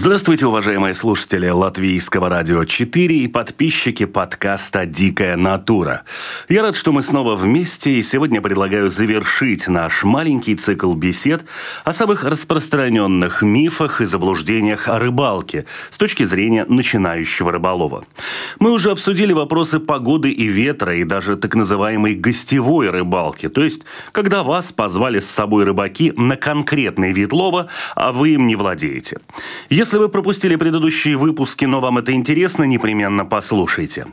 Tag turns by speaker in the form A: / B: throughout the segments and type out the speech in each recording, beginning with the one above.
A: Здравствуйте, уважаемые слушатели Латвийского радио 4 и подписчики подкаста «Дикая натура». Я рад, что мы снова вместе, и сегодня предлагаю завершить наш маленький цикл бесед о самых распространенных мифах и заблуждениях о рыбалке с точки зрения начинающего рыболова. Мы уже обсудили вопросы погоды и ветра, и даже так называемой гостевой рыбалки, то есть когда вас позвали с собой рыбаки на конкретный вид лова, а вы им не владеете. Если вы пропустили предыдущие выпуски, но вам это интересно, непременно послушайте.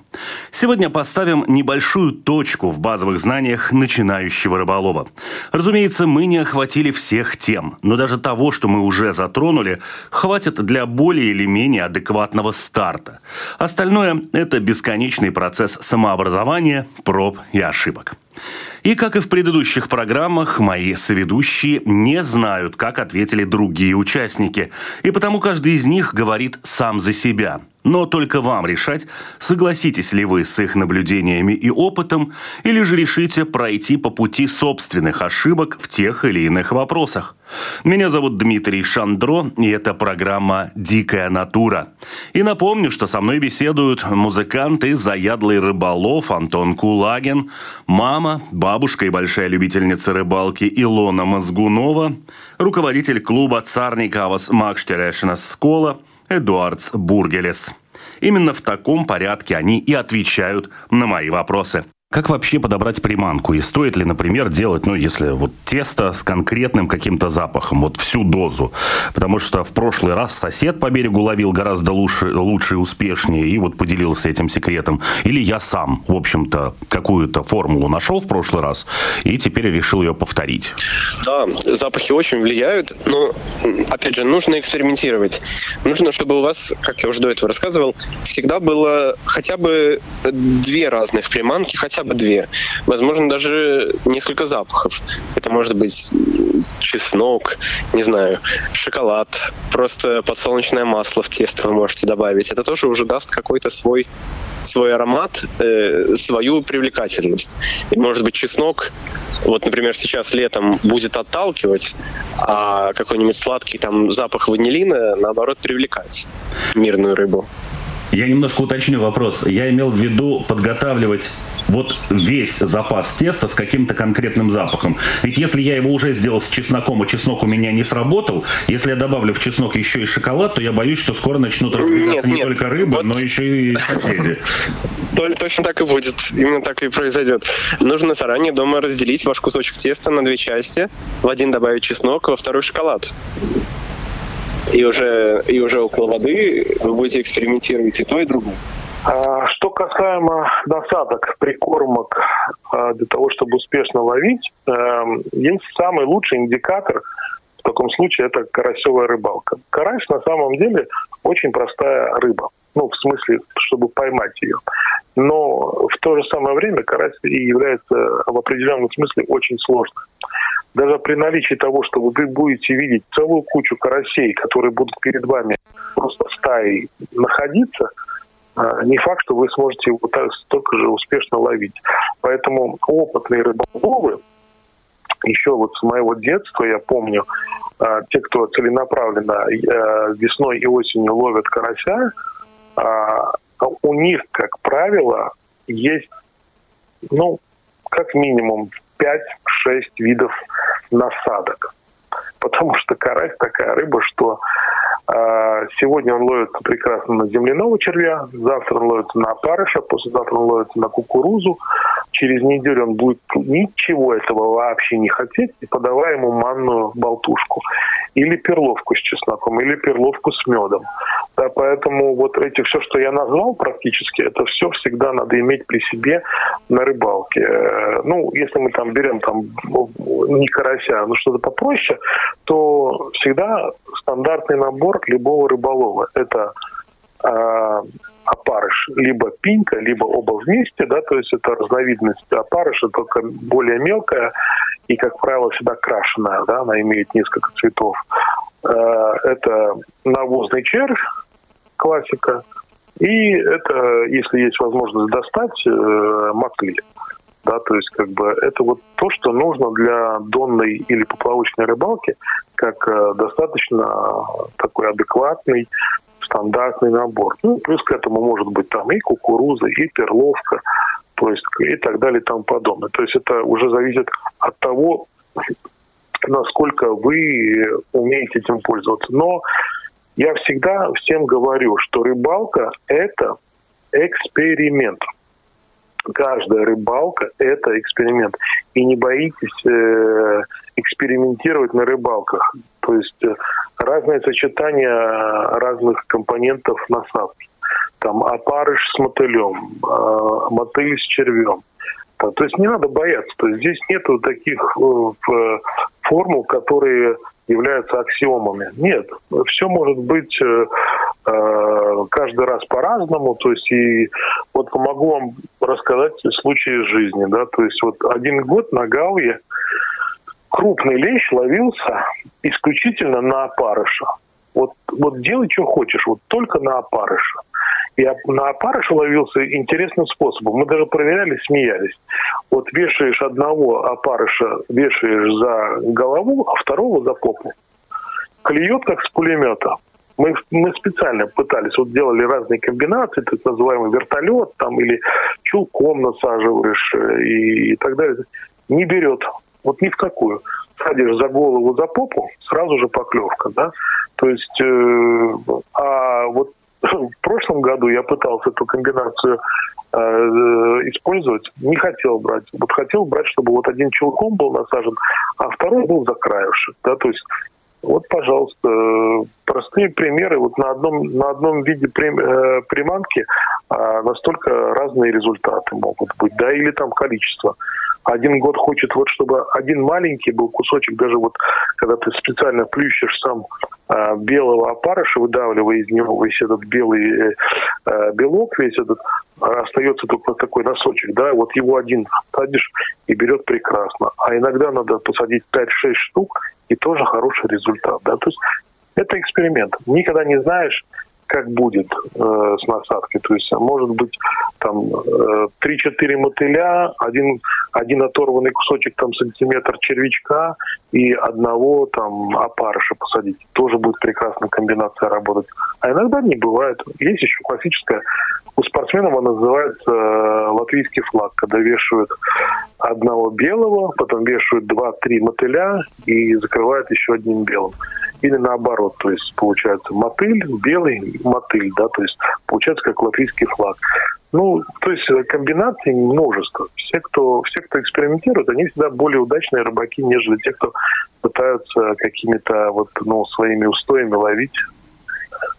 A: Сегодня поставим небольшую точку в базовых знаниях начинающего рыболова. Разумеется, мы не охватили всех тем, но даже того, что мы уже затронули, хватит для более или менее адекватного старта. Остальное – это бесконечный процесс самообразования, проб и ошибок. И, как и в предыдущих программах, мои соведущие не знают, как ответили другие участники. И потому каждый из них говорит сам за себя – но только вам решать, согласитесь ли вы с их наблюдениями и опытом, или же решите пройти по пути собственных ошибок в тех или иных вопросах. Меня зовут Дмитрий Шандро, и это программа «Дикая натура». И напомню, что со мной беседуют музыканты, заядлый рыболов Антон Кулагин, мама, бабушка и большая любительница рыбалки Илона Мозгунова, руководитель клуба «Царникавас Макштерешина Скола», Эдуардс Бургелес. Именно в таком порядке они и отвечают на мои вопросы. Как вообще подобрать приманку? И стоит ли, например, делать, ну, если вот тесто с конкретным каким-то запахом, вот всю дозу? Потому что в прошлый раз сосед по берегу ловил гораздо лучше, лучше и успешнее, и вот поделился этим секретом. Или я сам, в общем-то, какую-то формулу нашел в прошлый раз, и теперь решил ее повторить.
B: Да, запахи очень влияют, но, опять же, нужно экспериментировать. Нужно, чтобы у вас, как я уже до этого рассказывал, всегда было хотя бы две разных приманки, хотя бы две. Возможно, даже несколько запахов. Это может быть чеснок, не знаю, шоколад, просто подсолнечное масло в тесто вы можете добавить. Это тоже уже даст какой-то свой свой аромат, э, свою привлекательность. И, может быть, чеснок, вот, например, сейчас летом будет отталкивать, а какой-нибудь сладкий там запах ванилина, наоборот, привлекать мирную рыбу.
A: Я немножко уточню вопрос. Я имел в виду подготавливать вот весь запас теста с каким-то конкретным запахом. Ведь если я его уже сделал с чесноком, и чеснок у меня не сработал, если я добавлю в чеснок еще и шоколад, то я боюсь, что скоро начнут разбегаться не нет. только рыба, вот. но еще и соседи.
B: Точно так и будет. Именно так и произойдет. Нужно заранее дома разделить ваш кусочек теста на две части. В один добавить чеснок, во второй шоколад и уже, и уже около воды вы будете экспериментировать и то, и другое.
C: А, что касаемо насадок, прикормок а, для того, чтобы успешно ловить, эм, есть самый лучший индикатор в таком случае это карасевая рыбалка. Карась на самом деле очень простая рыба. Ну, в смысле, чтобы поймать ее. Но в то же самое время карась и является в определенном смысле очень сложной даже при наличии того, что вы будете видеть целую кучу карасей, которые будут перед вами просто стаей находиться, а, не факт, что вы сможете его так, столько же успешно ловить. Поэтому опытные рыболовы, еще вот с моего детства я помню, а, те, кто целенаправленно а, весной и осенью ловят карася, у них, как правило, есть, ну, как минимум 5-6 видов насадок. Потому что карась такая рыба, что э, сегодня он ловится прекрасно на земляного червя, завтра он ловится на опарыша, послезавтра он ловится на кукурузу. Через неделю он будет ничего этого вообще не хотеть и подавай ему манную болтушку. Или перловку с чесноком, или перловку с медом. Да, поэтому вот эти все, что я назвал практически, это все всегда надо иметь при себе на рыбалке. Э, ну, если мы там берем там не карася, но что-то попроще, то всегда стандартный набор любого рыболова. Это опарыш, либо пинька, либо оба вместе, да, то есть это разновидность опарыша, только более мелкая и, как правило, всегда крашеная, да, она имеет несколько цветов. Э, это навозный червь, классика. И это, если есть возможность достать, э, маклиль. Да, то есть как бы это вот то, что нужно для донной или поплавочной рыбалки, как э, достаточно такой адекватный стандартный набор. Ну, плюс к этому может быть там и кукуруза, и перловка, то есть и так далее и тому подобное. То есть это уже зависит от того, насколько вы умеете этим пользоваться. Но я всегда всем говорю, что рыбалка – это эксперимент. Каждая рыбалка – это эксперимент. И не боитесь э, экспериментировать на рыбалках. То есть э, разное сочетание разных компонентов насадки. Там опарыш с мотылем, э, мотыль с червем. То есть не надо бояться. То есть здесь нету таких э, формул, которые являются аксиомами. Нет, все может быть э, э, каждый раз по-разному. То есть и вот помогу вам рассказать случаи из жизни. Да? То есть вот один год на Галве крупный лещ ловился исключительно на опарыша. Вот, вот делай, что хочешь, вот только на опарыша. И на опарыш ловился интересным способом. Мы даже проверяли, смеялись. Вот вешаешь одного опарыша, вешаешь за голову, а второго за попу. Клюет, как с пулемета. Мы, мы специально пытались, вот делали разные комбинации, так называемый вертолет там или чулком насаживаешь э, и, и так далее. Не берет. Вот ни в какую. Садишь за голову, за попу, сразу же поклевка, да. То есть, э, а вот в прошлом году я пытался эту комбинацию э, использовать, не хотел брать. Вот хотел брать, чтобы вот один челком был насажен, а второй был за краешек. Да, то есть вот, пожалуйста, простые примеры. Вот на одном, на одном виде э, приманки а, настолько разные результаты могут быть, да, или там количество. Один год хочет вот, чтобы один маленький был кусочек, даже вот когда ты специально плющишь сам а, белого опарыша, выдавливая из него весь этот белый э, белок, весь этот, а остается только такой носочек, да, вот его один садишь и берет прекрасно. А иногда надо посадить 5-6 штук, и тоже хороший результат, да, то есть это эксперимент. Никогда не знаешь, как будет э, с насадкой. То есть может быть там э, 3-4 мотыля, один, один оторванный кусочек там сантиметр червячка и одного там опарыша посадить. Тоже будет прекрасная комбинация работать. А иногда не бывает. Есть еще классическая, у спортсменов она называется э, латвийский флаг, когда вешают одного белого, потом вешают два-три мотыля и закрывают еще одним белым или наоборот, то есть получается мотыль, белый мотыль, да, то есть получается как латвийский флаг. Ну, то есть э, комбинаций множество. Все, кто, все, кто экспериментирует, они всегда более удачные рыбаки, нежели те, кто пытаются какими-то вот, ну, своими устоями ловить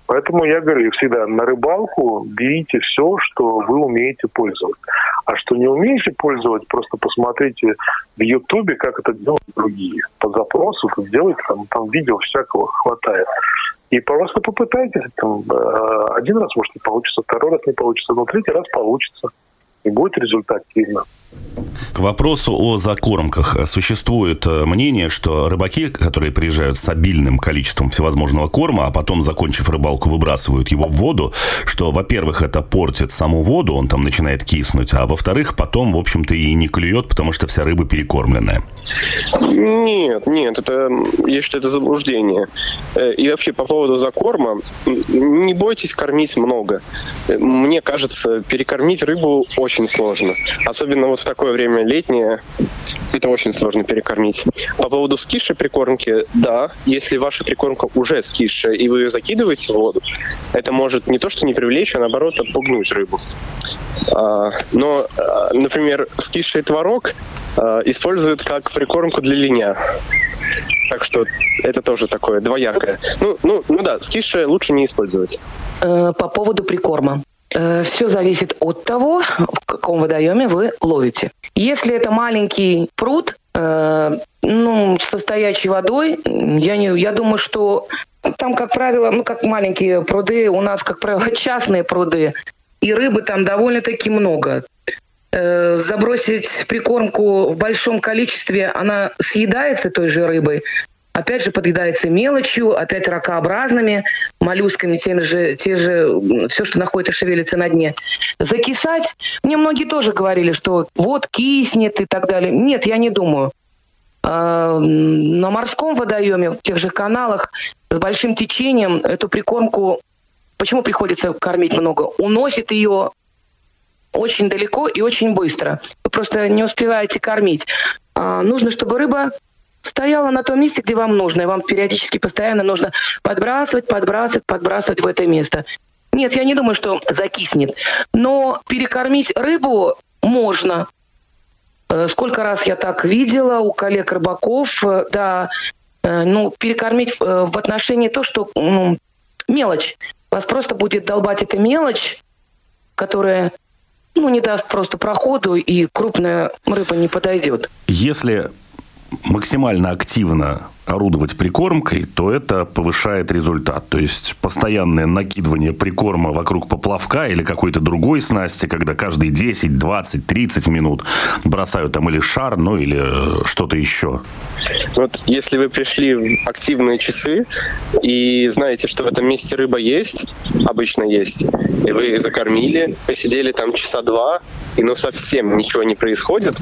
C: Поэтому я говорю всегда, на рыбалку берите все, что вы умеете пользовать. А что не умеете пользовать, просто посмотрите в Ютубе, как это делают другие. По запросу сделайте, там, там видео всякого хватает. И просто попытайтесь. Там, э, один раз, может, не получится, второй раз не получится, но третий раз получится и будет результативно.
A: К вопросу о закормках. Существует э, мнение, что рыбаки, которые приезжают с обильным количеством всевозможного корма, а потом, закончив рыбалку, выбрасывают его в воду, что, во-первых, это портит саму воду, он там начинает киснуть, а во-вторых, потом, в общем-то, и не клюет, потому что вся рыба перекормленная.
B: Нет, нет, это, я считаю, это заблуждение. Э, и вообще по поводу закорма, не бойтесь кормить много. Э, мне кажется, перекормить рыбу очень сложно. Особенно вот в такое время летнее, это очень сложно перекормить. По поводу скисшей прикормки, да, если ваша прикормка уже скисшая, и вы ее закидываете в воду, это может не то что не привлечь, а наоборот отпугнуть рыбу. А, но, а, например, скисший творог а, используют как прикормку для линя. Так что это тоже такое двоякое. Ну, ну, ну да, скиши лучше не использовать.
D: Э, по поводу прикорма. Э, Все зависит от того, в каком водоеме вы ловите. Если это маленький пруд, э, ну, со водой, я, не, я думаю, что там, как правило, ну, как маленькие пруды, у нас, как правило, частные пруды, и рыбы там довольно-таки много. Э, забросить прикормку в большом количестве, она съедается той же рыбой, опять же подъедается мелочью, опять ракообразными, моллюсками, теми же, те же, все, что находится, шевелится на дне. Закисать, мне многие тоже говорили, что вот киснет и так далее. Нет, я не думаю. А, на морском водоеме, в тех же каналах, с большим течением эту прикормку, почему приходится кормить много, уносит ее очень далеко и очень быстро. Вы просто не успеваете кормить. А, нужно, чтобы рыба стояла на том месте, где вам нужно, и вам периодически постоянно нужно подбрасывать, подбрасывать, подбрасывать в это место. Нет, я не думаю, что закиснет. Но перекормить рыбу можно. Э, сколько раз я так видела у коллег рыбаков, э, да, э, ну, перекормить в отношении то, что ну, мелочь. Вас просто будет долбать эта мелочь, которая ну, не даст просто проходу, и крупная рыба не подойдет.
A: Если максимально активно орудовать прикормкой, то это повышает результат. То есть постоянное накидывание прикорма вокруг поплавка или какой-то другой снасти, когда каждые 10, 20, 30 минут бросают там или шар, ну или э, что-то еще.
B: Вот если вы пришли в активные часы и знаете, что в этом месте рыба есть, обычно есть, и вы закормили, посидели там часа два, и ну совсем ничего не происходит,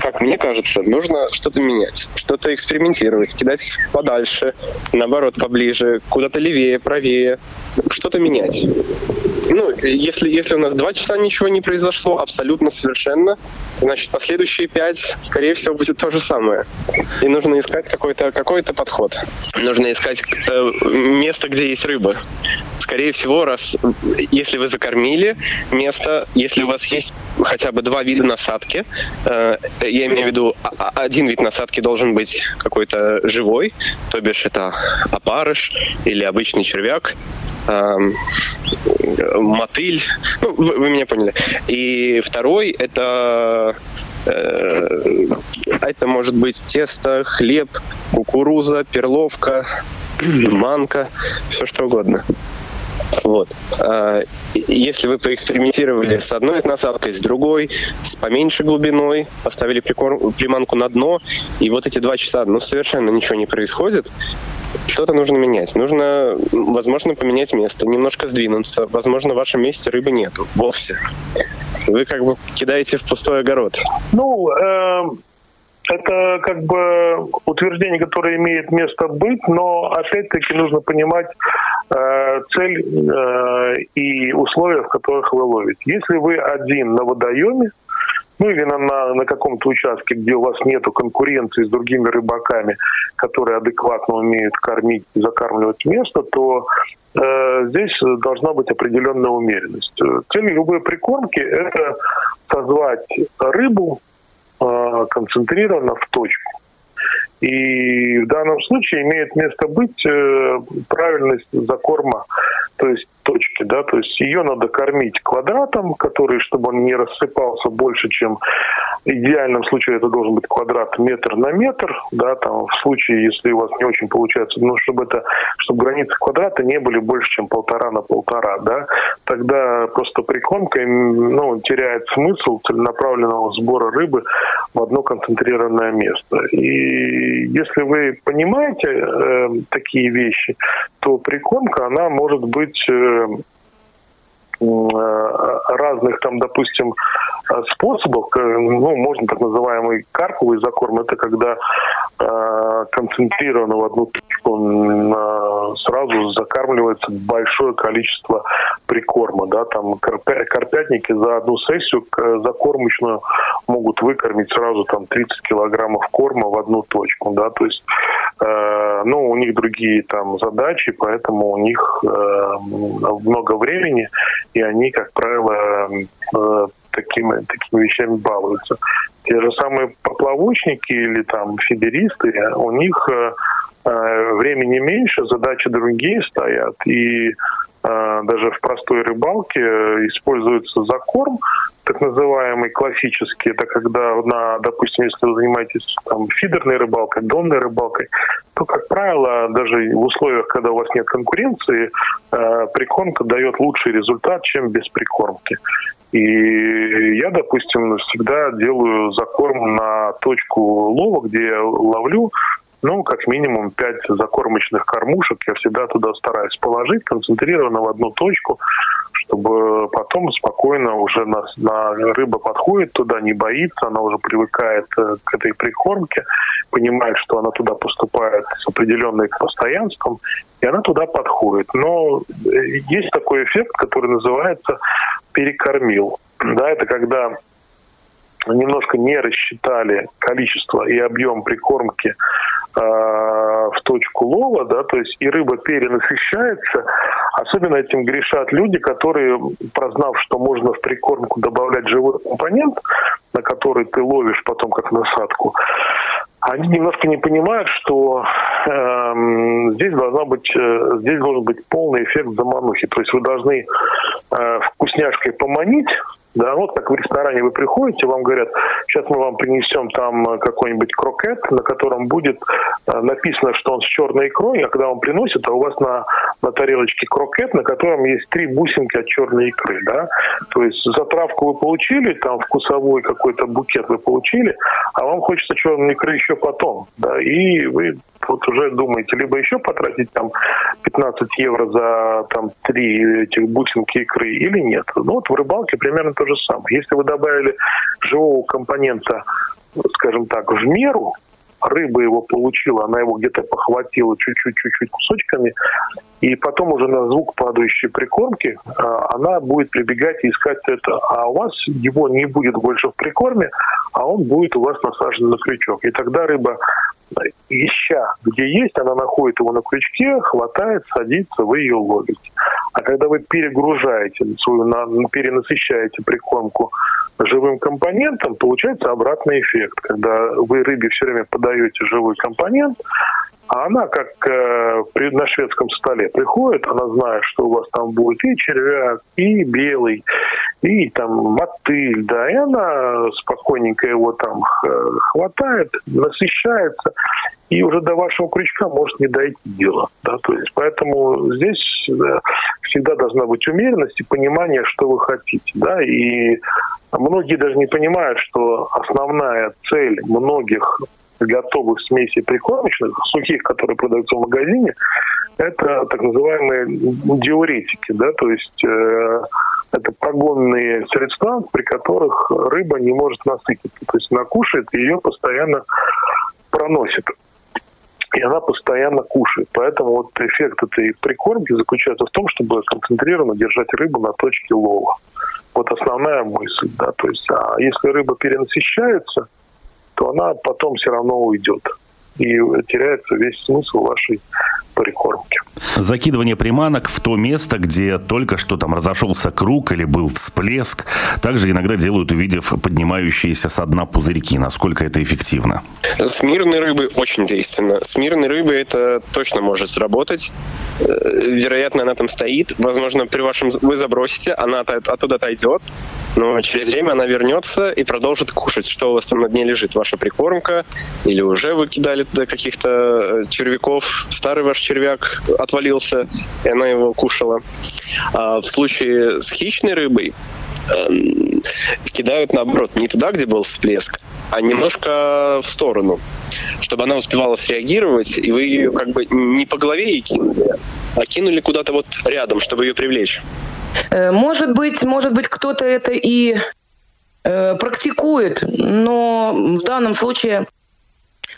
B: как мне кажется, нужно что-то менять, что-то экспериментировать, кидать подальше, наоборот, поближе, куда-то левее, правее, что-то менять. Ну, если, если у нас два часа ничего не произошло, абсолютно совершенно, значит, последующие пять, скорее всего, будет то же самое. И нужно искать какой-то какой подход. Нужно искать э, место, где есть рыба. Скорее всего, раз, если вы закормили место, если у вас есть хотя бы два вида насадки, э, я имею в виду, а, а, один вид насадки должен быть какой-то живой, то бишь это опарыш или обычный червяк, эм, мотыль, ну, вы, вы меня поняли. И второй это э, это может быть тесто, хлеб, кукуруза, перловка, манка, все что угодно. Вот. А, если вы поэкспериментировали с одной насадкой, с другой, с поменьшей глубиной, поставили приманку на дно, и вот эти два часа, ну, совершенно ничего не происходит, что-то нужно менять. Нужно, возможно, поменять место, немножко сдвинуться. Возможно, в вашем месте рыбы нету вовсе. Вы как бы кидаете в пустой огород.
C: Ну, э, это как бы утверждение, которое имеет место быть, но опять-таки нужно понимать цель э, и условия, в которых вы ловите. Если вы один на водоеме, ну или на, на, на каком-то участке, где у вас нет конкуренции с другими рыбаками, которые адекватно умеют кормить и закармливать место, то э, здесь должна быть определенная умеренность. Цель любой прикормки – это созвать рыбу э, концентрированно в точку. И в данном случае имеет место быть э, правильность закорма, то есть точки, да, то есть ее надо кормить квадратом, который, чтобы он не рассыпался больше, чем в идеальном случае это должен быть квадрат метр на метр, да, там в случае, если у вас не очень получается, ну, чтобы это, чтобы границы квадрата не были больше, чем полтора на полтора, да, тогда просто прикормка, ну, теряет смысл целенаправленного сбора рыбы в одно концентрированное место. И если вы понимаете э, такие вещи, то прикормка, она может быть э, разных там, допустим, способов. Ну, можно так называемый карповый закорм. Это когда э, концентрированно в одну точку э, сразу закармливается большое количество прикорма. Да, там карпя, карпятники за одну сессию закормочную могут выкормить сразу там 30 килограммов корма в одну точку. Да, то есть э, ну, у них другие там задачи, поэтому у них э, много времени, и они, как правило, э, такими, такими вещами балуются. Те же самые поплавочники или там фидеристы, у них э, э времени меньше, задачи другие стоят. И а, даже в простой рыбалке используется закорм, так называемый классический, это когда, на, допустим, если вы занимаетесь там, фидерной рыбалкой, донной рыбалкой, то, как правило, даже в условиях, когда у вас нет конкуренции, э, прикормка дает лучший результат, чем без прикормки. И я, допустим, всегда делаю закорм на точку лова, где ловлю, ну, как минимум пять закормочных кормушек я всегда туда стараюсь положить, концентрированно в одну точку, чтобы потом спокойно уже на, на рыба подходит туда, не боится, она уже привыкает э, к этой прикормке, понимает, что она туда поступает с определенным постоянством, и она туда подходит. Но э, есть такой эффект, который называется перекормил. Да, это когда немножко не рассчитали количество и объем прикормки э, в точку лова, да, то есть и рыба перенасыщается. Особенно этим грешат люди, которые, прознав, что можно в прикормку добавлять живой компонент, на который ты ловишь потом как насадку, они немножко не понимают, что э, здесь должна быть, э, здесь должен быть полный эффект заманухи. То есть вы должны э, вкусняшкой поманить да, вот как в ресторане вы приходите, вам говорят, сейчас мы вам принесем там э, какой-нибудь крокет, на котором будет э, написано, что он с черной икрой, а когда вам приносят, а у вас на, на тарелочке крокет, на котором есть три бусинки от черной икры, да. То есть затравку вы получили, там вкусовой какой-то букет вы получили, а вам хочется черной икры еще потом, да, и вы вот уже думаете, либо еще потратить там 15 евро за там три этих бусинки икры или нет. Ну вот в рыбалке примерно то же самое. Если вы добавили живого компонента, скажем так, в меру, рыба его получила, она его где-то похватила чуть-чуть-чуть кусочками, и потом уже на звук падающей прикормки а, она будет прибегать и искать это. А у вас его не будет больше в прикорме, а он будет у вас насажен на крючок. И тогда рыба ища, где есть, она находит его на крючке, хватает, садится, вы ее ловите. А когда вы перегружаете свою, перенасыщаете прикормку живым компонентом, получается обратный эффект. Когда вы рыбе все время подаете живой компонент, а она, как э, на шведском столе приходит, она знает, что у вас там будет и червяк, и белый, и там мотыль, да, и она спокойненько его там хватает, насыщается, и уже до вашего крючка может не дойти дело. Да, то есть поэтому здесь да, всегда должна быть умеренность и понимание, что вы хотите. Да, и многие даже не понимают, что основная цель многих готовых смесей прикормочных, сухих, которые продаются в магазине, это так называемые диуретики, да, то есть э, это прогонные средства, при которых рыба не может насытиться. То есть она кушает, ее постоянно проносит. И она постоянно кушает. Поэтому вот эффект этой прикормки заключается в том, чтобы концентрированно держать рыбу на точке лова. Вот основная мысль, да, то есть, а если рыба перенасыщается, то она потом все равно уйдет. И теряется весь смысл вашей прикормки.
A: Закидывание приманок в то место, где только что там разошелся круг или был всплеск, также иногда делают, увидев поднимающиеся со дна пузырьки. Насколько это эффективно?
B: С мирной рыбой очень действенно. С мирной рыбой это точно может сработать. Э, вероятно, она там стоит. Возможно, при вашем вы забросите, она оттуда отойдет, но через время она вернется и продолжит кушать. Что у вас там на дне лежит? Ваша прикормка? Или уже вы кидали туда каких-то э, червяков? Старый ваш червяк отвалился, и она его кушала. А в случае с хищной рыбой э, кидают наоборот не туда, где был всплеск, а немножко в сторону, чтобы она успевала среагировать, и вы ее как бы не по голове ей кинули, а кинули куда-то вот рядом, чтобы ее привлечь.
D: Э, может быть, может быть, кто-то это и э, практикует, но в данном случае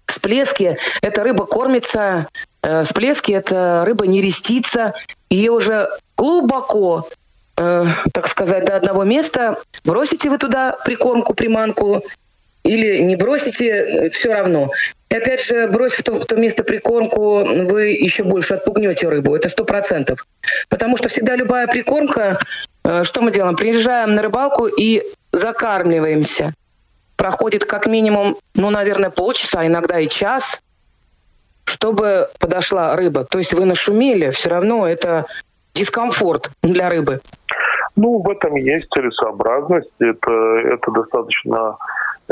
D: всплески эта рыба кормится Э, всплески это рыба не рестится, ее уже глубоко, так сказать, до одного места. Бросите вы туда прикормку, приманку или не бросите, все равно. И опять же, бросив в то, место прикормку, вы еще больше отпугнете рыбу. Это сто процентов. Потому что всегда любая прикормка, э, что мы делаем? Приезжаем на рыбалку и закармливаемся. Проходит как минимум, ну, наверное, полчаса, а иногда и час, чтобы подошла рыба. То есть вы нашумели, все равно это дискомфорт для рыбы.
C: Ну, в этом есть целесообразность. Это, это достаточно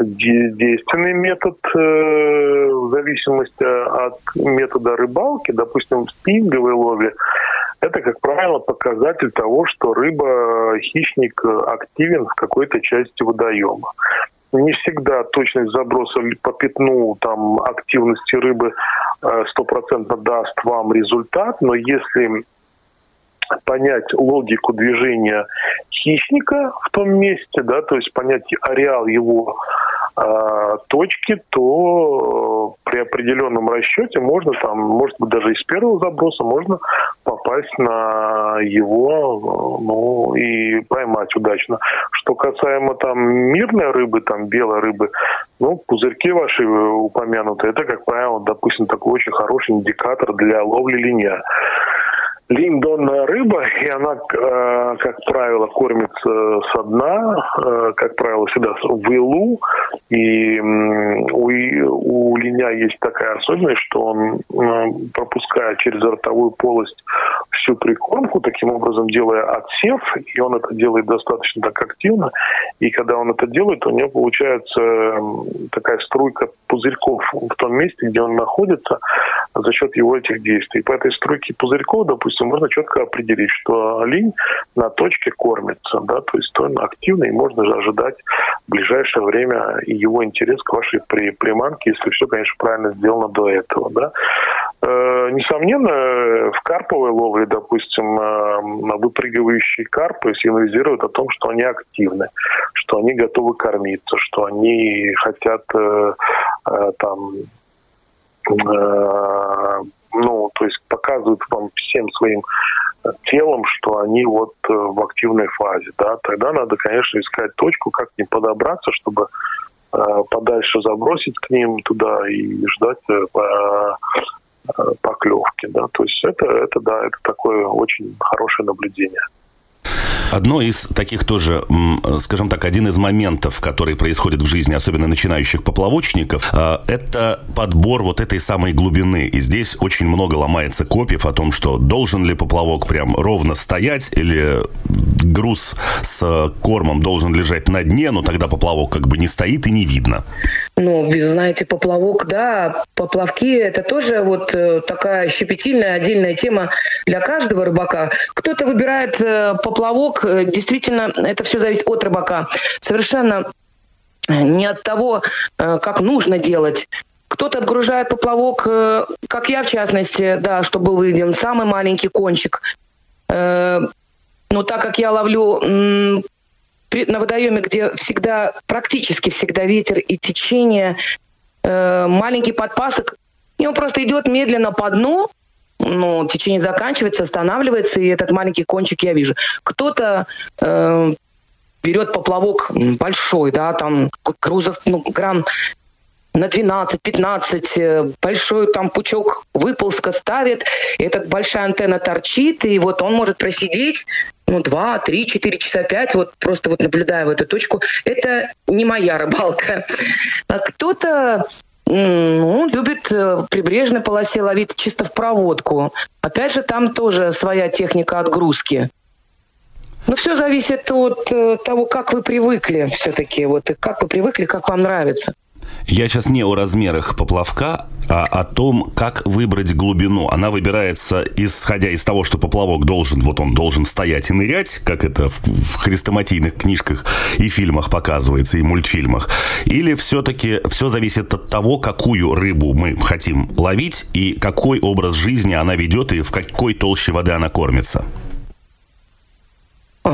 C: действенный метод э, в зависимости от метода рыбалки. Допустим, в спинговой ловле это, как правило, показатель того, что рыба, хищник активен в какой-то части водоема. Не всегда точность заброса по пятну там, активности рыбы э, стопроцентно даст вам результат, но если понять логику движения хищника в том месте, да, то есть понять ареал его э, точки, то э, при определенном расчете можно там, может быть, даже из первого заброса можно попасть на его, ну, и поймать удачно. Что касаемо там мирной рыбы, там белой рыбы, ну, пузырьки ваши упомянуты, это, как правило, допустим, такой очень хороший индикатор для ловли линия. Линь донная рыба, и она, э, как правило, кормится со дна, э, как правило, всегда в илу. И у, у линя есть такая особенность, что он э, пропускает через ротовую полость всю прикормку, таким образом делая отсев, и он это делает достаточно так активно. И когда он это делает, у него получается такая струйка пузырьков в том месте, где он находится, за счет его этих действий. По этой струйке пузырьков, допустим, можно четко определить, что линь на точке кормится, да, то есть он активный, и можно же ожидать в ближайшее время его интерес к вашей при, приманке, если все, конечно, правильно сделано до этого, да. Э, несомненно, в карповой ловле, допустим, э, выпрыгивающие карпы сигнализируют о том, что они активны, что они готовы кормиться, что они хотят э, э там Э, ну, то есть показывают вам всем своим телом, что они вот э, в активной фазе, да, тогда надо, конечно, искать точку, как к ним подобраться, чтобы э, подальше забросить к ним туда и ждать поклевки, да, то есть это, это, да, это такое очень хорошее наблюдение.
A: Одно из таких тоже, скажем так, один из моментов, который происходит в жизни, особенно начинающих поплавочников, а, это подбор вот этой самой глубины. И здесь очень много ломается копьев о том, что должен ли поплавок прям ровно стоять или груз с кормом должен лежать на дне, но тогда поплавок как бы не стоит и не видно.
D: Ну, вы знаете, поплавок, да, поплавки – это тоже вот э, такая щепетильная отдельная тема для каждого рыбака. Кто-то выбирает э, поплавок, э, действительно, это все зависит от рыбака. Совершенно не от того, как нужно делать. Кто-то отгружает поплавок, как я в частности, да, чтобы был выведен самый маленький кончик. Но так как я ловлю на водоеме, где всегда, практически всегда ветер и течение, э, маленький подпасок, и он просто идет медленно по дну, ну, течение заканчивается, останавливается, и этот маленький кончик я вижу. Кто-то э, берет поплавок большой, да, там грузов, ну, грамм на 12-15 э, большой там пучок выползка ставит, и эта большая антенна торчит, и вот он может просидеть ну, два, три, четыре часа, пять, вот просто вот наблюдая в эту точку, это не моя рыбалка. А кто-то ну, любит э, в прибрежной полосе ловить чисто в проводку. Опять же, там тоже своя техника отгрузки. Ну, все зависит от э, того, как вы привыкли все-таки, вот, и как вы привыкли, как вам нравится.
A: Я сейчас не о размерах поплавка, а о том, как выбрать глубину. Она выбирается исходя из того, что поплавок должен, вот он должен стоять и нырять, как это в, в хрестоматийных книжках и фильмах показывается, и мультфильмах. Или все-таки все зависит от того, какую рыбу мы хотим ловить и какой образ жизни она ведет и в какой толще воды она кормится.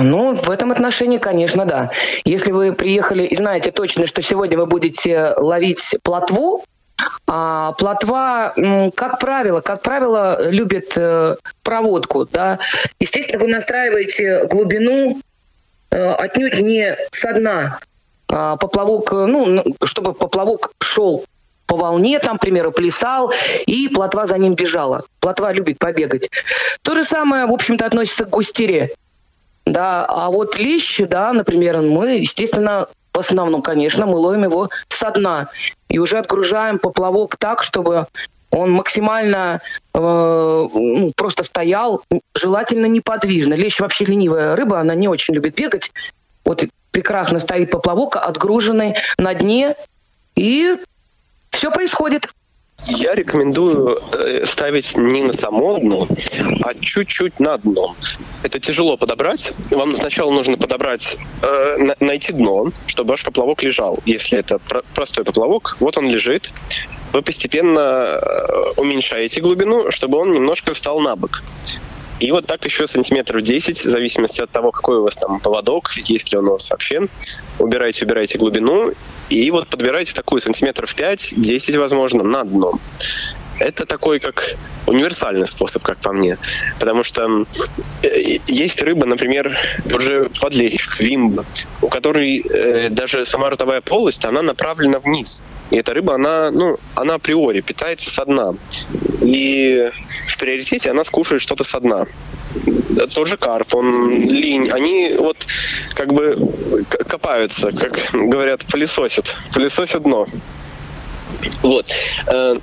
D: Ну, в этом отношении, конечно, да. Если вы приехали и знаете точно, что сегодня вы будете ловить плотву, а плотва, как правило, как правило, любит э, проводку, да. Естественно, вы настраиваете глубину э, отнюдь не со дна. А поплавок, э, ну, чтобы поплавок шел по волне, там, к примеру, плясал, и плотва за ним бежала. Плотва любит побегать. То же самое, в общем-то, относится к густере. Да, а вот лещ, да, например, мы, естественно, в основном, конечно, мы ловим его со дна. И уже отгружаем поплавок так, чтобы он максимально э, ну, просто стоял, желательно неподвижно. Лещ вообще ленивая рыба, она не очень любит бегать. Вот прекрасно стоит поплавок, отгруженный на дне, и все происходит.
B: Я рекомендую э, ставить не на само дно, а чуть-чуть на дно. Это тяжело подобрать. Вам сначала нужно подобрать, э, найти дно, чтобы ваш поплавок лежал. Если это простой поплавок, вот он лежит. Вы постепенно э, уменьшаете глубину, чтобы он немножко встал на бок. И вот так еще сантиметров 10, в зависимости от того, какой у вас там поводок, есть ли он у вас вообще. Убирайте, убирайте глубину. И вот подбирайте такую сантиметров 5-10, возможно, на дно. Это такой как универсальный способ, как по мне. Потому что э, есть рыба, например, уже подлещик, вимба, у которой э, даже сама ротовая полость, она направлена вниз. И эта рыба, она, ну, она априори питается со дна. И в приоритете она скушает что-то со дна. Тот же карп, он линь, они вот как бы копаются, как говорят, пылесосят, пылесосят дно. Вот. Э,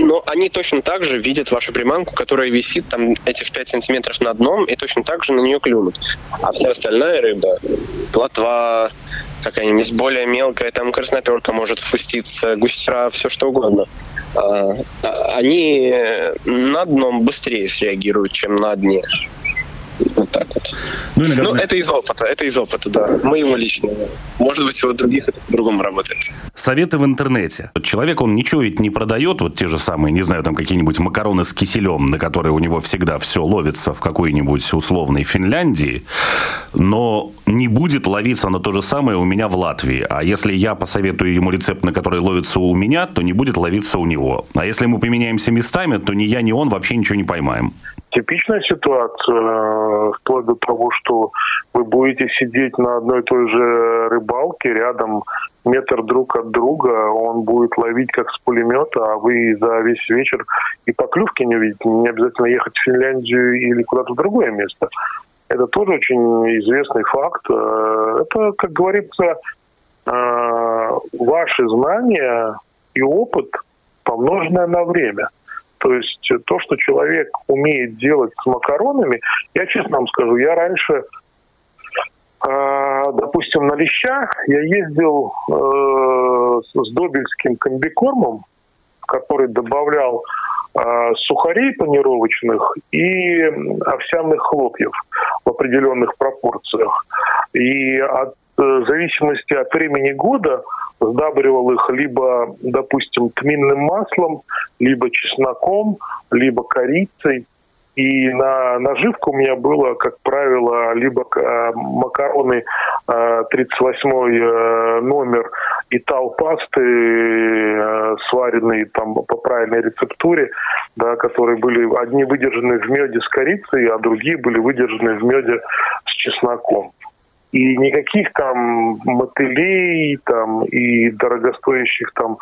B: но они точно так же видят вашу приманку, которая висит там этих 5 сантиметров над дном, и точно так же на нее клюнут. А вся остальная рыба, плотва, какая-нибудь более мелкая, там красноперка может спуститься, густера, все что угодно. А, они на дном быстрее среагируют, чем на дне. Вот так вот. Ну, наверное... ну, это из опыта, это из опыта, да. Мы его лично. Может быть, у других это по-другому работает.
A: Советы в интернете. Человек, он ничего ведь не продает, вот те же самые, не знаю, там какие-нибудь макароны с киселем, на которые у него всегда все ловится в какой-нибудь условной Финляндии, но не будет ловиться на то же самое у меня в Латвии. А если я посоветую ему рецепт, на который ловится у меня, то не будет ловиться у него. А если мы поменяемся местами, то ни я, ни он вообще ничего не поймаем.
C: Типичная ситуация, э, вплоть до того, что вы будете сидеть на одной и той же рыбалке рядом метр друг от друга, он будет ловить как с пулемета, а вы за весь вечер и поклювки не увидите. Не обязательно ехать в Финляндию или куда-то в другое место. Это тоже очень известный факт. Э, это, как говорится, э, ваши знания и опыт, помноженное на время – то есть то, что человек умеет делать с макаронами, я честно вам скажу, я раньше, э, допустим, на леща я ездил э, с добельским комбикормом, который добавлял э, сухарей панировочных и овсяных хлопьев в определенных пропорциях. И от э, в зависимости от времени года сдабривал их либо, допустим, тминным маслом, либо чесноком, либо корицей. И на наживку у меня было, как правило, либо э, макароны 38 э, э, номер и тал пасты, сваренные там по правильной рецептуре, да, которые были одни выдержаны в меде с корицей, а другие были выдержаны в меде с чесноком. И никаких там мотылей там, и дорогостоящих там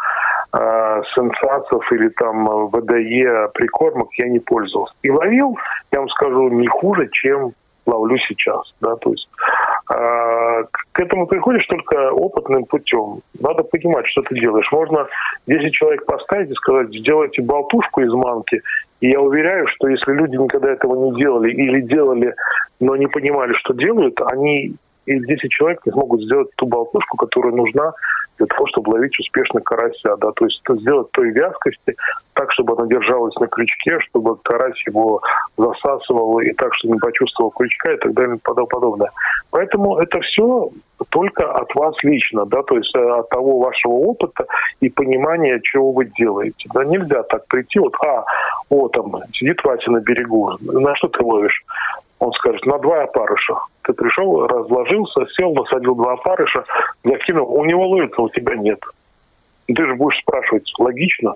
C: э, сенсаций или там ВДЕ прикормок я не пользовался. И ловил, я вам скажу, не хуже, чем ловлю сейчас. Да? То есть э, к этому приходишь только опытным путем. Надо понимать, что ты делаешь. Можно 10 человек поставить и сказать, сделайте болтушку из манки, и я уверяю, что если люди никогда этого не делали или делали, но не понимали, что делают, они и 10 человек не смогут сделать ту болтушку, которая нужна для того, чтобы ловить успешно карася. Да? То есть сделать той вязкости, так, чтобы она держалась на крючке, чтобы карась его засасывал и так, чтобы не почувствовал крючка и так далее и подобное. Поэтому это все только от вас лично, да, то есть э, от того вашего опыта и понимания, чего вы делаете. Да, нельзя так прийти, вот, а, о, там, сидит Вася на берегу, на что ты ловишь? Он скажет, на два опарыша. Ты пришел, разложился, сел, насадил два опарыша, закинул. У него ловится, у тебя нет. Ты же будешь спрашивать, логично?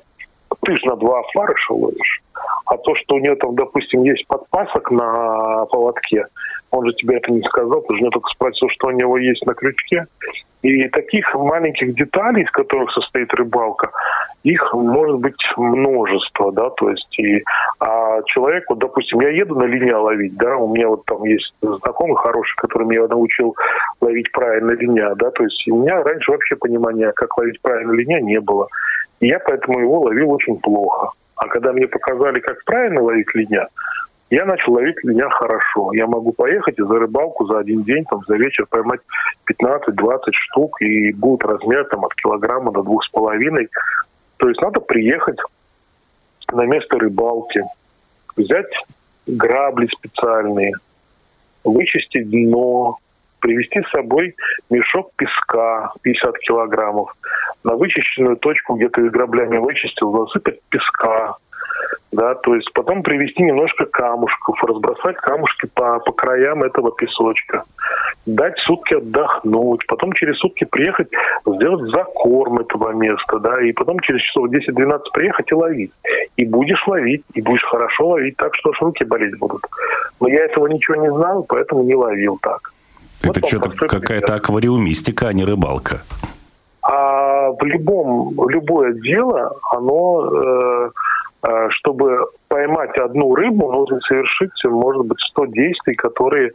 C: ты же на два опарыша ловишь. А то, что у нее там, допустим, есть подпасок на поводке, он же тебе это не сказал, ты же мне только спросил, что у него есть на крючке. И таких маленьких деталей, из которых состоит рыбалка, их может быть множество, да, то есть и а человек, вот, допустим, я еду на линия ловить, да, у меня вот там есть знакомый хороший, который меня научил ловить правильно линя, да, то есть у меня раньше вообще понимания, как ловить правильно линя, не было. И я поэтому его ловил очень плохо. А когда мне показали, как правильно ловить линя, я начал ловить линя хорошо. Я могу поехать и за рыбалку за один день, там, за вечер поймать 15-20 штук, и будет размер там, от килограмма до двух с половиной. То есть надо приехать на место рыбалки, взять грабли специальные, вычистить дно, привезти с собой мешок песка 50 килограммов, на вычищенную точку, где ты граблями вычистил, засыпать песка, да, то есть потом привезти немножко камушков, разбросать камушки по, по краям этого песочка, дать сутки отдохнуть, потом через сутки приехать, сделать закорм этого места, да, и потом через часов 10-12 приехать и ловить. И будешь ловить, и будешь хорошо ловить, так что аж руки болеть будут. Но я этого ничего не знал, поэтому не ловил так.
A: Это вот что-то какая-то аквариумистика, а не рыбалка.
C: А в любом, любое дело, оно э, чтобы поймать одну рыбу, нужно совершить, может быть, 100 действий, которые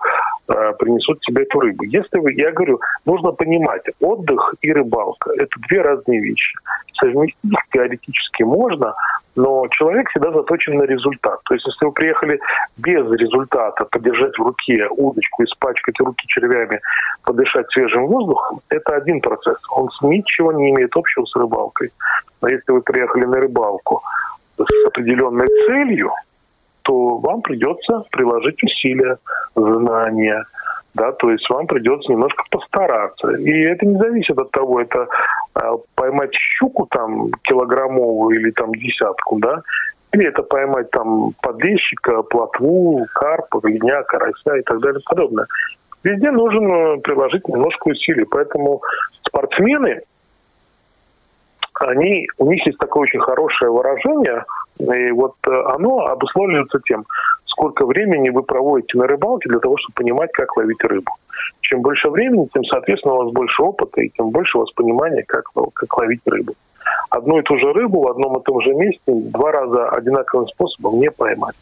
C: э, принесут тебе эту рыбу. Если вы, я говорю, нужно понимать, отдых и рыбалка – это две разные вещи. Совместить теоретически можно, но человек всегда заточен на результат. То есть, если вы приехали без результата, подержать в руке удочку, испачкать руки червями, подышать свежим воздухом, это один процесс. Он ничего не имеет общего с рыбалкой. Но если вы приехали на рыбалку, с определенной целью, то вам придется приложить усилия, знания, да, то есть вам придется немножко постараться. И это не зависит от того, это э, поймать щуку там килограммовую или там десятку, да, или это поймать там подлещика, плотву, карпа, линя, карася и так далее и подобное. Везде нужно приложить немножко усилий. Поэтому спортсмены, они, у них есть такое очень хорошее выражение, и вот э, оно обусловливается тем, сколько времени вы проводите на рыбалке для того, чтобы понимать, как ловить рыбу. Чем больше времени, тем, соответственно, у вас больше опыта, и тем больше у вас понимания, как, как ловить рыбу. Одну и ту же рыбу в одном и том же месте два раза одинаковым способом не поймать.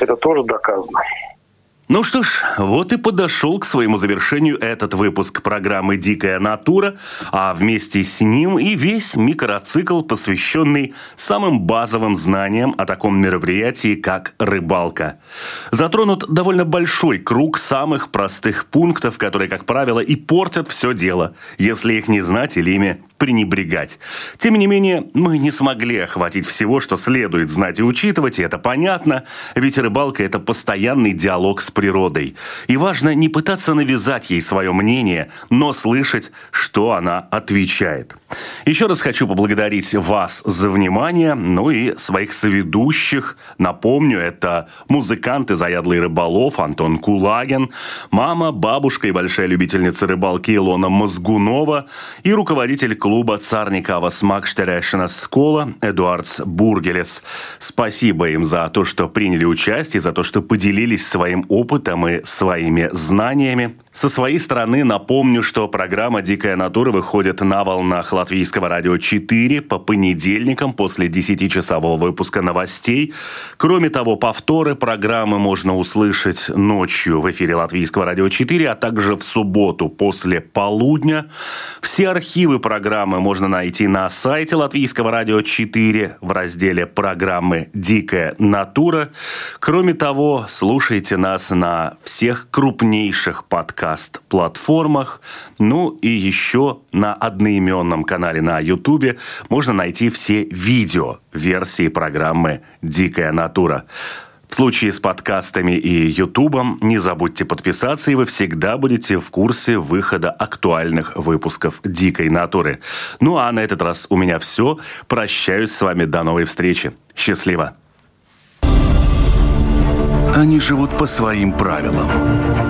C: Это тоже доказано.
A: Ну что ж, вот и подошел к своему завершению этот выпуск программы «Дикая натура», а вместе с ним и весь микроцикл, посвященный самым базовым знаниям о таком мероприятии, как рыбалка. Затронут довольно большой круг самых простых пунктов, которые, как правило, и портят все дело, если их не знать или ими пренебрегать. Тем не менее, мы не смогли охватить всего, что следует знать и учитывать, и это понятно, ведь рыбалка – это постоянный диалог с природой. И важно не пытаться навязать ей свое мнение, но слышать, что она отвечает. Еще раз хочу поблагодарить вас за внимание, ну и своих соведущих. Напомню, это музыкант и заядлый рыболов Антон Кулагин, мама, бабушка и большая любительница рыбалки Илона Мозгунова и руководитель клуба клуба Царникава Смакштерешина Скола Эдуардс Бургелес. Спасибо им за то, что приняли участие, за то, что поделились своим опытом и своими знаниями. Со своей стороны напомню, что программа «Дикая натура» выходит на волнах Латвийского радио 4 по понедельникам после 10-часового выпуска новостей. Кроме того, повторы программы можно услышать ночью в эфире Латвийского радио 4, а также в субботу после полудня. Все архивы программы можно найти на сайте Латвийского радио 4 в разделе программы «Дикая натура». Кроме того, слушайте нас на всех крупнейших подкастах подкаст-платформах. Ну и еще на одноименном канале на YouTube можно найти все видео версии программы «Дикая натура». В случае с подкастами и Ютубом не забудьте подписаться, и вы всегда будете в курсе выхода актуальных выпусков «Дикой натуры». Ну а на этот раз у меня все. Прощаюсь с вами. До новой встречи. Счастливо.
E: Они живут по своим правилам